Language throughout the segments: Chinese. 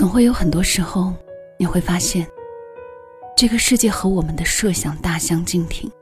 总会有很多时候，你会发现，这个世界和我们的设想大相径庭。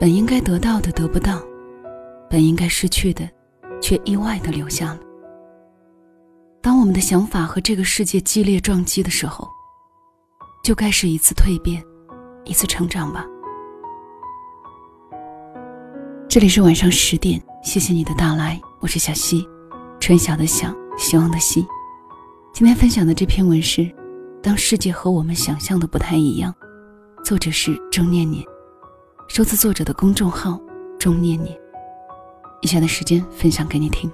本应该得到的得不到，本应该失去的，却意外的留下了。当我们的想法和这个世界激烈撞击的时候，就该是一次蜕变，一次成长吧。这里是晚上十点，谢谢你的到来，我是小溪，春晓的晓，希望的希。今天分享的这篇文是：当世界和我们想象的不太一样。作者是钟念念，收自作者的公众号“钟念念”。以下的时间分享给你听。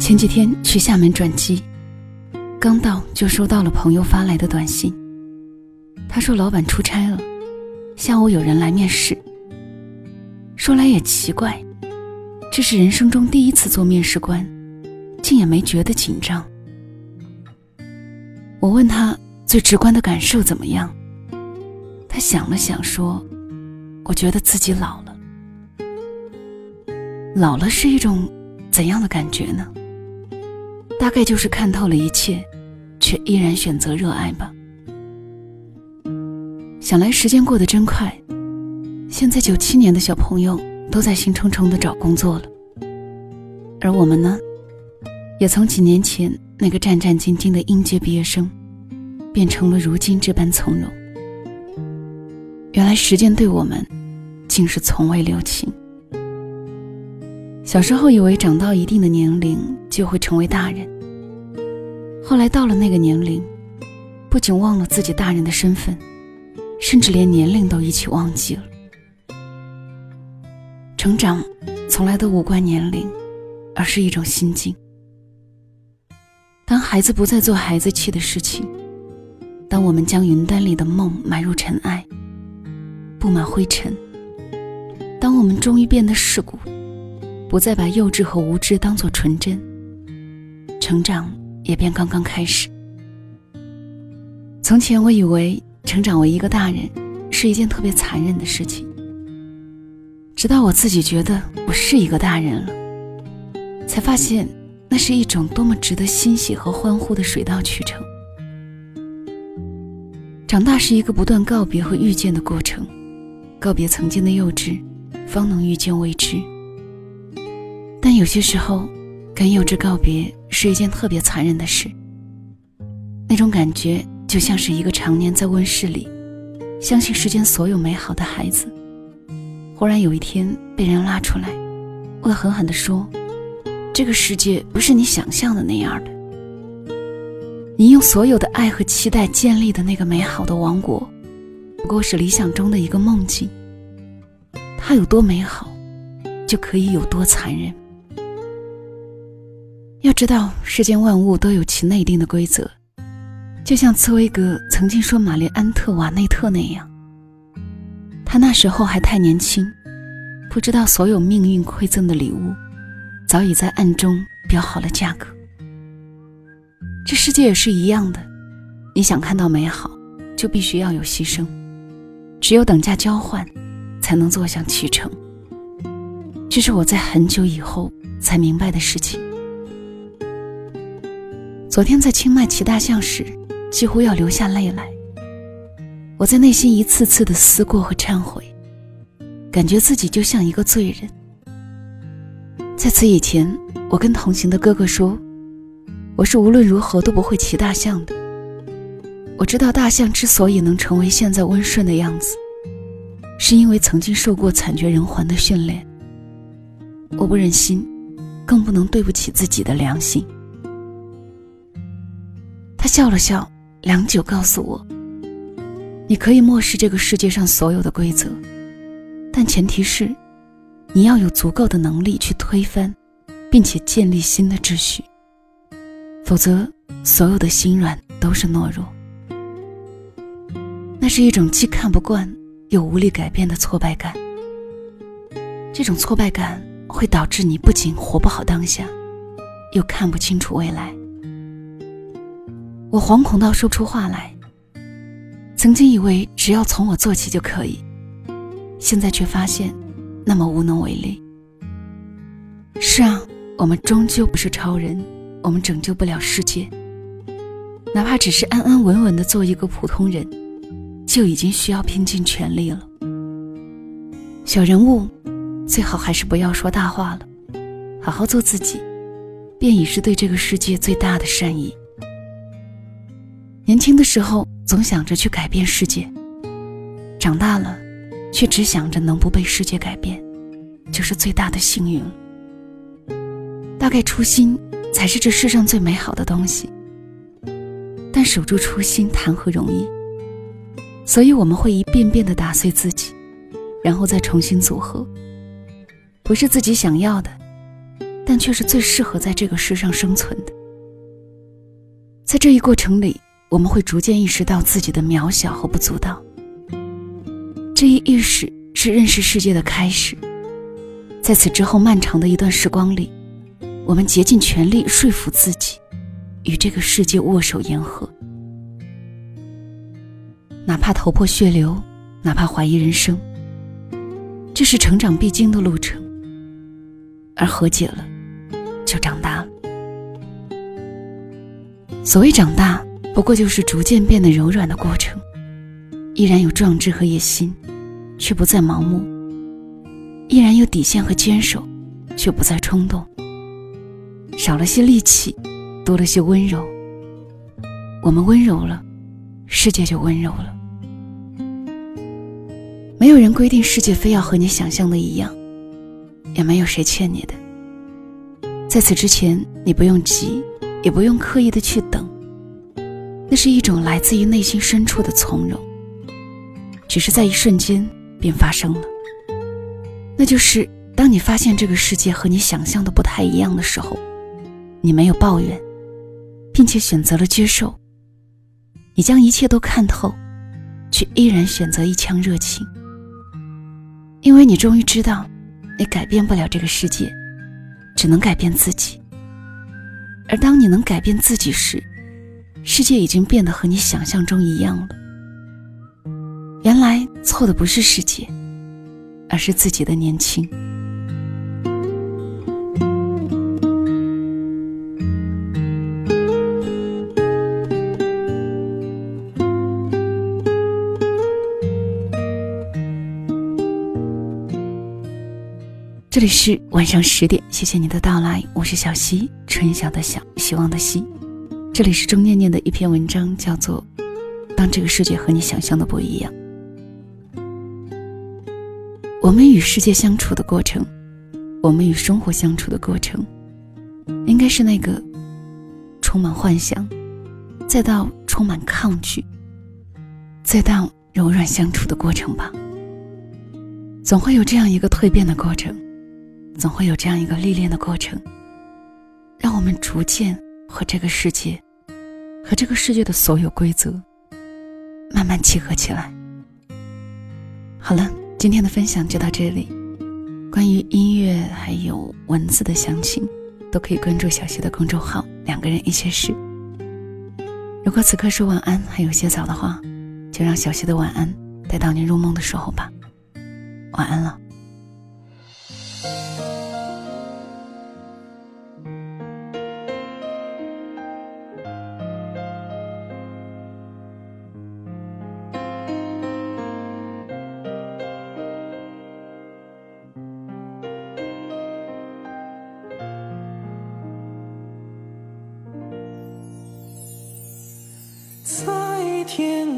前几天去厦门转机，刚到就收到了朋友发来的短信。他说老板出差了，下午有人来面试。说来也奇怪，这是人生中第一次做面试官，竟也没觉得紧张。我问他最直观的感受怎么样，他想了想说：“我觉得自己老了。老了是一种怎样的感觉呢？大概就是看透了一切，却依然选择热爱吧。想来时间过得真快。”现在九七年的小朋友都在兴冲冲的找工作了，而我们呢，也从几年前那个战战兢兢的应届毕业生，变成了如今这般从容。原来时间对我们，竟是从未留情。小时候以为长到一定的年龄就会成为大人，后来到了那个年龄，不仅忘了自己大人的身份，甚至连年龄都一起忘记了。成长从来都无关年龄，而是一种心境。当孩子不再做孩子气的事情，当我们将云端里的梦埋入尘埃，布满灰尘，当我们终于变得世故，不再把幼稚和无知当作纯真，成长也便刚刚开始。从前我以为成长为一个大人是一件特别残忍的事情。直到我自己觉得我是一个大人了，才发现那是一种多么值得欣喜和欢呼的水到渠成。长大是一个不断告别和遇见的过程，告别曾经的幼稚，方能遇见未知。但有些时候，跟幼稚告别是一件特别残忍的事。那种感觉就像是一个常年在温室里，相信世间所有美好的孩子。忽然有一天被人拉出来，恶狠狠地说：“这个世界不是你想象的那样的。你用所有的爱和期待建立的那个美好的王国，不过是理想中的一个梦境。它有多美好，就可以有多残忍。要知道，世间万物都有其内定的规则，就像茨威格曾经说玛丽安特瓦内特那样。”他那时候还太年轻，不知道所有命运馈赠的礼物，早已在暗中标好了价格。这世界也是一样的，你想看到美好，就必须要有牺牲，只有等价交换，才能坐享其成。这是我在很久以后才明白的事情。昨天在清迈骑大象时，几乎要流下泪来。我在内心一次次的思过和忏悔，感觉自己就像一个罪人。在此以前，我跟同行的哥哥说，我是无论如何都不会骑大象的。我知道大象之所以能成为现在温顺的样子，是因为曾经受过惨绝人寰的训练。我不忍心，更不能对不起自己的良心。他笑了笑，良久，告诉我。你可以漠视这个世界上所有的规则，但前提是，你要有足够的能力去推翻，并且建立新的秩序。否则，所有的心软都是懦弱。那是一种既看不惯又无力改变的挫败感。这种挫败感会导致你不仅活不好当下，又看不清楚未来。我惶恐到说不出话来。曾经以为只要从我做起就可以，现在却发现那么无能为力。是啊，我们终究不是超人，我们拯救不了世界。哪怕只是安安稳稳的做一个普通人，就已经需要拼尽全力了。小人物，最好还是不要说大话了，好好做自己，便已是对这个世界最大的善意。年轻的时候总想着去改变世界，长大了，却只想着能不被世界改变，就是最大的幸运了。大概初心才是这世上最美好的东西。但守住初心谈何容易？所以我们会一遍遍的打碎自己，然后再重新组合。不是自己想要的，但却是最适合在这个世上生存的。在这一过程里，我们会逐渐意识到自己的渺小和不足道。这一意识是认识世界的开始。在此之后漫长的一段时光里，我们竭尽全力说服自己。与这个世界握手言和，哪怕头破血流，哪怕怀疑人生，这是成长必经的路程。而和解了，就长大了。所谓长大，不过就是逐渐变得柔软的过程，依然有壮志和野心，却不再盲目；依然有底线和坚守，却不再冲动。少了些戾气。多了些温柔，我们温柔了，世界就温柔了。没有人规定世界非要和你想象的一样，也没有谁欠你的。在此之前，你不用急，也不用刻意的去等，那是一种来自于内心深处的从容，只是在一瞬间便发生了。那就是当你发现这个世界和你想象的不太一样的时候，你没有抱怨。并且选择了接受，你将一切都看透，却依然选择一腔热情，因为你终于知道，你改变不了这个世界，只能改变自己。而当你能改变自己时，世界已经变得和你想象中一样了。原来错的不是世界，而是自己的年轻。这里是晚上十点，谢谢你的到来，我是小溪，春晓的晓，希望的希。这里是钟念念的一篇文章，叫做《当这个世界和你想象的不一样》。我们与世界相处的过程，我们与生活相处的过程，应该是那个充满幻想，再到充满抗拒，再到柔软相处的过程吧。总会有这样一个蜕变的过程。总会有这样一个历练的过程，让我们逐渐和这个世界，和这个世界的所有规则慢慢契合起来。好了，今天的分享就到这里。关于音乐还有文字的详情，都可以关注小溪的公众号“两个人一些事”。如果此刻说晚安还有些早的话，就让小溪的晚安带到你入梦的时候吧。晚安了。在天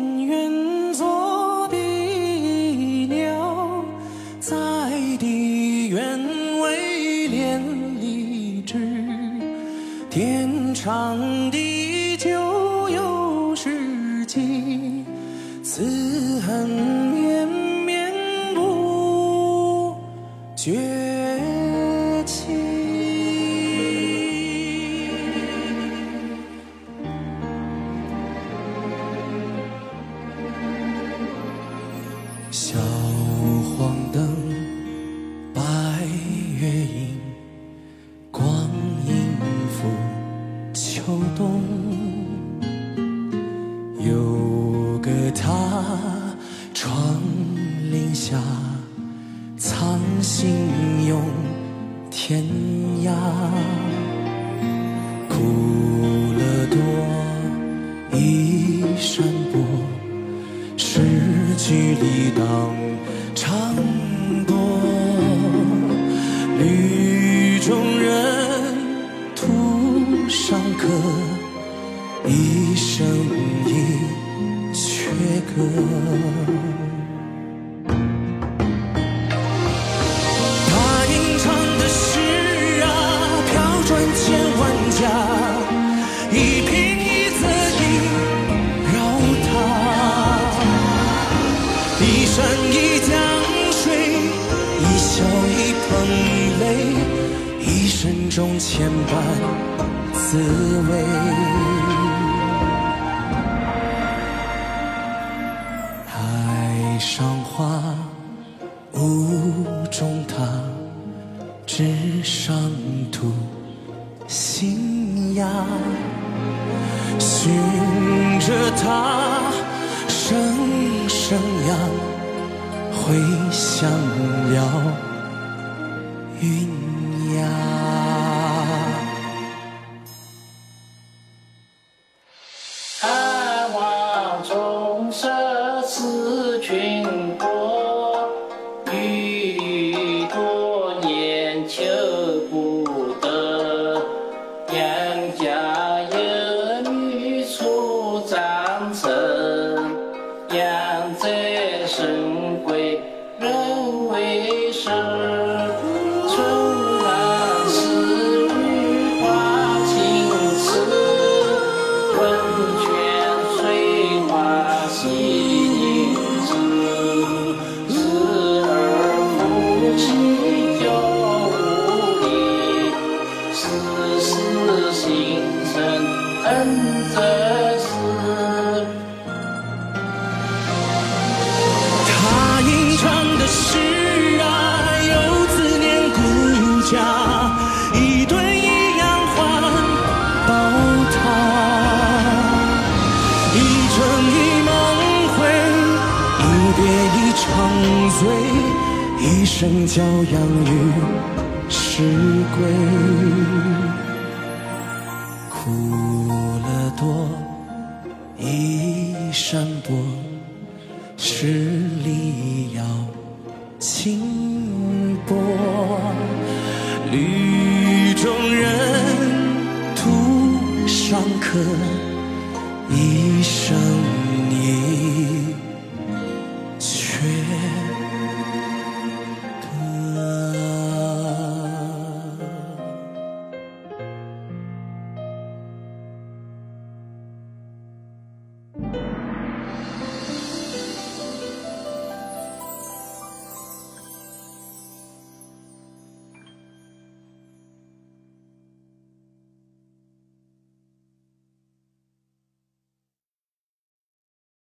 心永天涯，苦乐多，一山薄，诗句里荡长多。旅中人，途上客，一生一阙歌。种牵绊滋味。海上花，雾中他，纸上吐新芽，寻着他，声声呀，回响了。云崖。人为生